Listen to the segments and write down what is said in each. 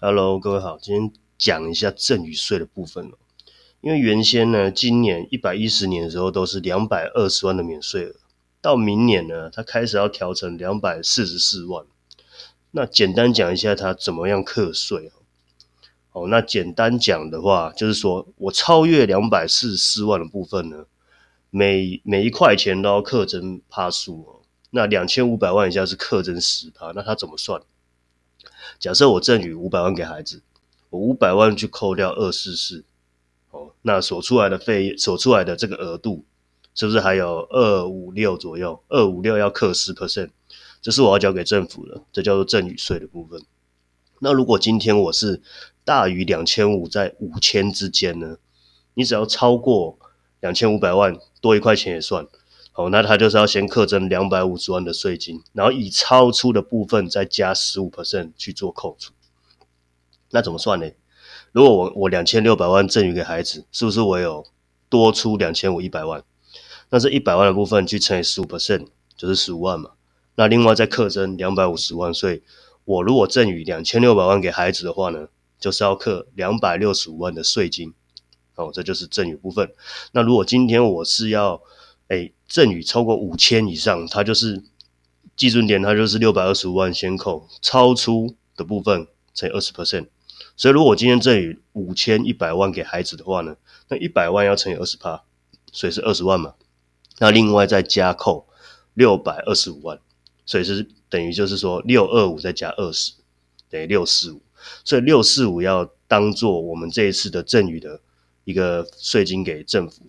Hello，各位好，今天讲一下赠与税的部分。因为原先呢，今年一百一十年的时候都是两百二十万的免税额，到明年呢，它开始要调成两百四十四万。那简单讲一下它怎么样课税哦，那简单讲的话，就是说我超越两百四十四万的部分呢，每每一块钱都要课征趴数哦。那两千五百万以下是课征十趴，那它怎么算？假设我赠与五百万给孩子，我五百万去扣掉二四四，哦，那所出来的费所出来的这个额度，是不是还有二五六左右？二五六要课十 percent，这是我要交给政府的，这叫做赠与税的部分。那如果今天我是大于两千五，在五千之间呢？你只要超过两千五百万，多一块钱也算。好，那他就是要先课征两百五十万的税金，然后以超出的部分再加十五 percent 去做扣除。那怎么算呢？如果我我两千六百万赠予给孩子，是不是我有多出两千五一百万？那这一百万的部分去乘以十五 percent，就是十五万嘛。那另外再课征两百五十万，所以我如果赠予两千六百万给孩子的话呢，就是要课两百六十五万的税金。哦，这就是赠与部分。那如果今天我是要哎，赠与超过五千以上，它就是基准点，它就是六百二十五万先扣，超出的部分乘以二十 percent。所以如果今天赠与五千一百万给孩子的话呢，那一百万要乘以二十趴，所以是二十万嘛。那另外再加扣六百二十五万，所以是等于就是说六二五再加二十，等于六四五。所以六四五要当做我们这一次的赠与的一个税金给政府。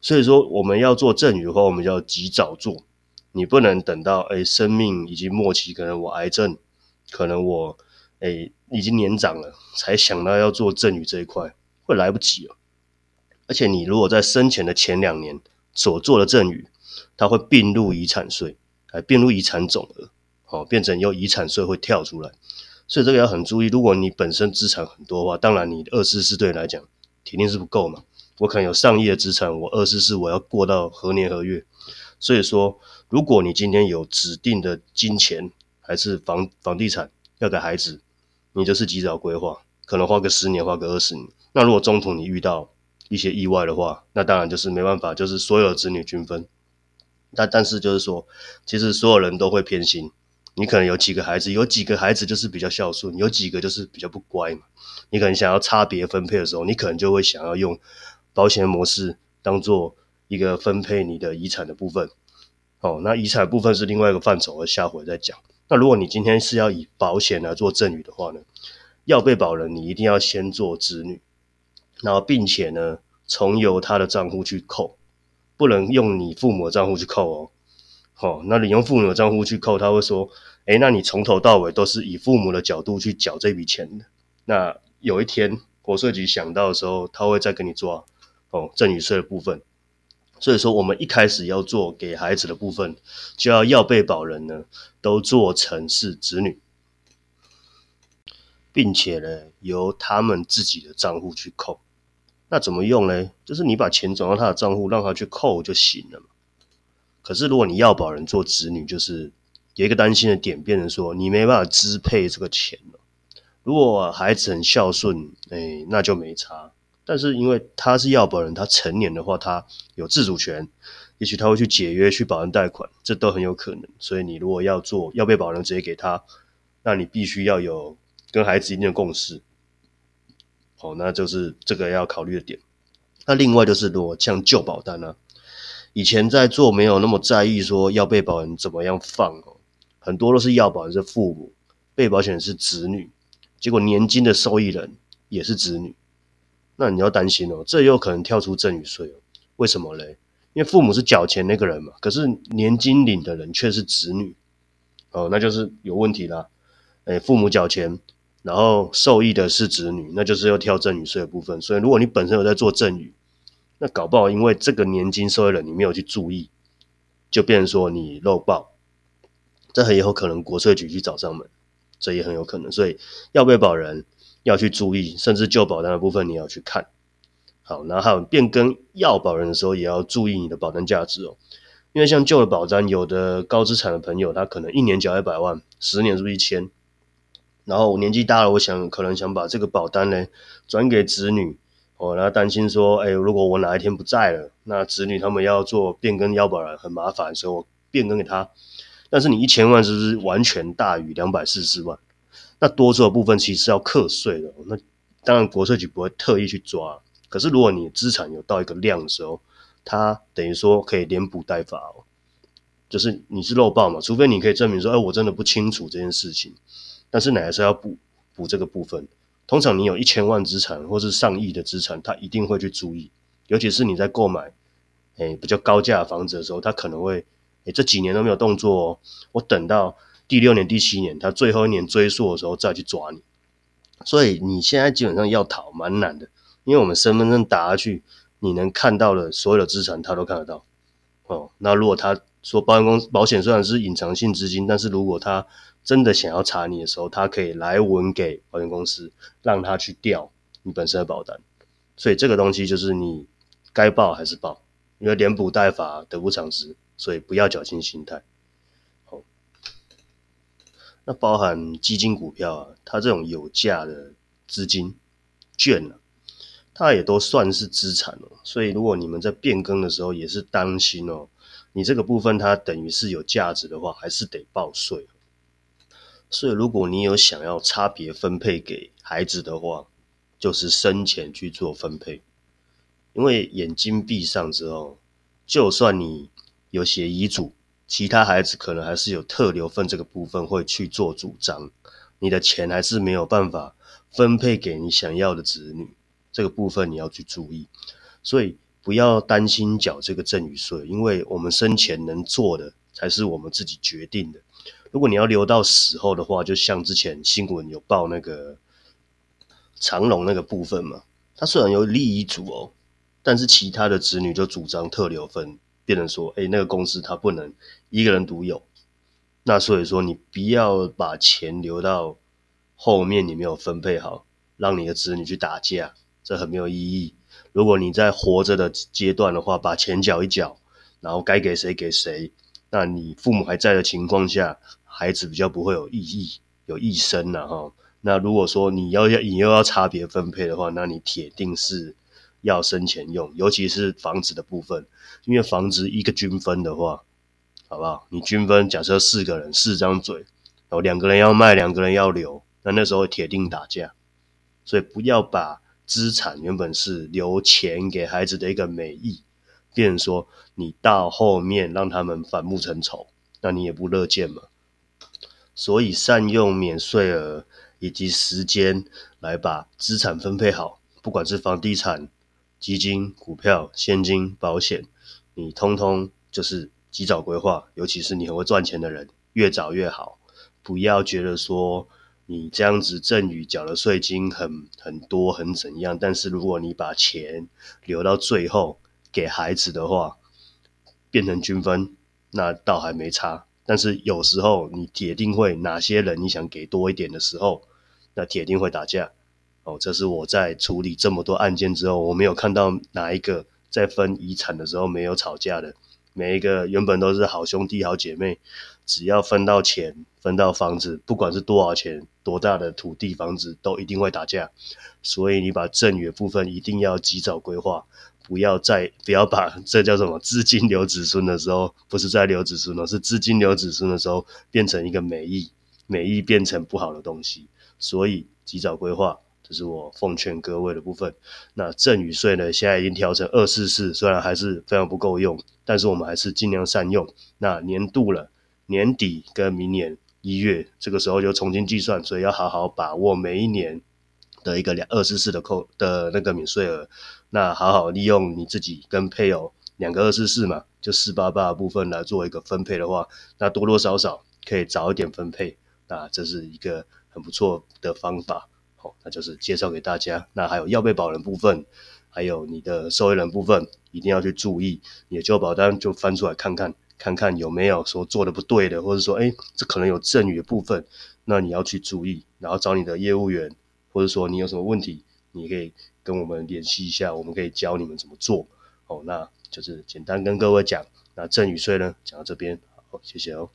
所以说，我们要做赠与的话，我们就要及早做。你不能等到哎，生命已经末期，可能我癌症，可能我哎已经年长了，才想到要做赠与这一块，会来不及了。而且，你如果在生前的前两年所做的赠与，它会并入遗产税，还并入遗产总额，哦，变成由遗产税会跳出来。所以这个要很注意。如果你本身资产很多的话，当然你二四四对来讲，铁定是不够嘛。我可能有上亿的资产，我二十四我要过到何年何月？所以说，如果你今天有指定的金钱还是房房地产要给孩子，你就是及早规划，可能花个十年，花个二十年。那如果中途你遇到一些意外的话，那当然就是没办法，就是所有子女均分。但但是就是说，其实所有人都会偏心。你可能有几个孩子，有几个孩子就是比较孝顺，有几个就是比较不乖嘛。你可能想要差别分配的时候，你可能就会想要用。保险模式当做一个分配你的遗产的部分，哦，那遗产部分是另外一个范畴，我下回再讲。那如果你今天是要以保险来做赠与的话呢，要被保人你一定要先做子女，然后并且呢，从由他的账户去扣，不能用你父母的账户去扣哦。好，那你用父母的账户去扣，他会说，诶，那你从头到尾都是以父母的角度去缴这笔钱的。那有一天国税局想到的时候，他会再跟你做。哦，赠与税的部分，所以说我们一开始要做给孩子的部分，就要要被保人呢都做成是子女，并且呢由他们自己的账户去扣。那怎么用呢？就是你把钱转到他的账户，让他去扣就行了嘛。可是如果你要保人做子女，就是有一个担心的点，变成说你没办法支配这个钱了。如果孩子很孝顺，哎，那就没差。但是因为他是要保人，他成年的话，他有自主权，也许他会去解约去保人贷款，这都很有可能。所以你如果要做要被保人直接给他，那你必须要有跟孩子一定的共识。好，那就是这个要考虑的点。那另外就是如果像旧保单呢，以前在做没有那么在意说要被保人怎么样放哦，很多都是要保人是父母，被保险人是子女，结果年金的受益人也是子女。那你要担心哦，这又可能跳出赠与税哦。为什么嘞？因为父母是缴钱那个人嘛，可是年金领的人却是子女哦，那就是有问题啦。哎，父母缴钱，然后受益的是子女，那就是要跳赠与税的部分。所以，如果你本身有在做赠与，那搞不好因为这个年金受益人你没有去注意，就变成说你漏报，这很有可能国税局去找上门，这也很有可能。所以要被保人。要去注意，甚至旧保单的部分你要去看好，然后还有变更要保人的时候，也要注意你的保单价值哦。因为像旧的保单，有的高资产的朋友，他可能一年缴一百万，十年是不是一千？然后我年纪大了，我想可能想把这个保单呢转给子女，哦，然后担心说，哎，如果我哪一天不在了，那子女他们要做变更要保人，很麻烦，所以我变更给他。但是你一千万是不是完全大于两百四十万？那多出的部分其实是要课税的。那当然国税局不会特意去抓，可是如果你资产有到一个量的时候，它等于说可以连补带罚哦。就是你是漏报嘛，除非你可以证明说，哎，我真的不清楚这件事情，但是你还是要补补这个部分。通常你有一千万资产或是上亿的资产，他一定会去注意，尤其是你在购买哎比较高价房子的时候，他可能会哎这几年都没有动作哦，我等到第六年、第七年，他最后一年追溯的时候再去抓你。所以你现在基本上要逃蛮难的，因为我们身份证打下去，你能看到的所有的资产他都看得到哦。那如果他说保险公司保险虽然是隐藏性资金，但是如果他真的想要查你的时候，他可以来文给保险公司，让他去调你本身的保单。所以这个东西就是你该报还是报，因为连补带罚得不偿失，所以不要侥幸心态。那包含基金股票啊，它这种有价的资金券啊，它也都算是资产哦。所以如果你们在变更的时候，也是担心哦。你这个部分它等于是有价值的话，还是得报税。所以如果你有想要差别分配给孩子的话，就是生前去做分配。因为眼睛闭上之后，就算你有写遗嘱，其他孩子可能还是有特留份这个部分会去做主张，你的钱还是没有办法分配给你想要的子女。这个部分你要去注意。所以。不要担心缴这个赠与税，因为我们生前能做的才是我们自己决定的。如果你要留到死后的话，就像之前新闻有报那个长隆那个部分嘛，他虽然有立遗嘱哦，但是其他的子女就主张特留份，变成说，哎，那个公司他不能一个人独有。那所以说，你不要把钱留到后面，你没有分配好，让你的子女去打架，这很没有意义。如果你在活着的阶段的话，把钱缴一缴，然后该给谁给谁，那你父母还在的情况下，孩子比较不会有异议，有异生了哈。那如果说你要要你又要差别分配的话，那你铁定是要生钱用，尤其是房子的部分，因为房子一个均分的话，好不好？你均分，假设四个人四张嘴，然后两个人要卖，两个人要留，那那时候铁定打架，所以不要把。资产原本是留钱给孩子的一个美意，变成说你到后面让他们反目成仇，那你也不乐见嘛。所以善用免税额以及时间来把资产分配好，不管是房地产、基金、股票、现金、保险，你通通就是及早规划，尤其是你很会赚钱的人，越早越好，不要觉得说。你这样子赠与缴的税金很很多很怎样？但是如果你把钱留到最后给孩子的话，变成均分，那倒还没差。但是有时候你铁定会哪些人你想给多一点的时候，那铁定会打架。哦，这是我在处理这么多案件之后，我没有看到哪一个在分遗产的时候没有吵架的。每一个原本都是好兄弟好姐妹，只要分到钱、分到房子，不管是多少钱、多大的土地、房子，都一定会打架。所以你把赠与部分一定要及早规划，不要再不要把这叫什么资金留子孙的时候，不是在留子孙了，是资金留子孙的时候变成一个美意，美意变成不好的东西。所以及早规划。这是我奉劝各位的部分。那赠与税呢，现在已经调成二四四，虽然还是非常不够用，但是我们还是尽量善用。那年度了，年底跟明年一月这个时候就重新计算，所以要好好把握每一年的一个两二四四的扣的那个免税额。那好好利用你自己跟配偶两个二四四嘛，就四八八的部分来做一个分配的话，那多多少少可以早一点分配。那这是一个很不错的方法。好，那就是介绍给大家。那还有要被保人部分，还有你的受益人部分，一定要去注意。你的旧保单就翻出来看看，看看有没有说做的不对的，或者说，哎，这可能有赠与的部分，那你要去注意，然后找你的业务员，或者说你有什么问题，你可以跟我们联系一下，我们可以教你们怎么做。哦，那就是简单跟各位讲。那赠与税呢，讲到这边，好，谢谢哦。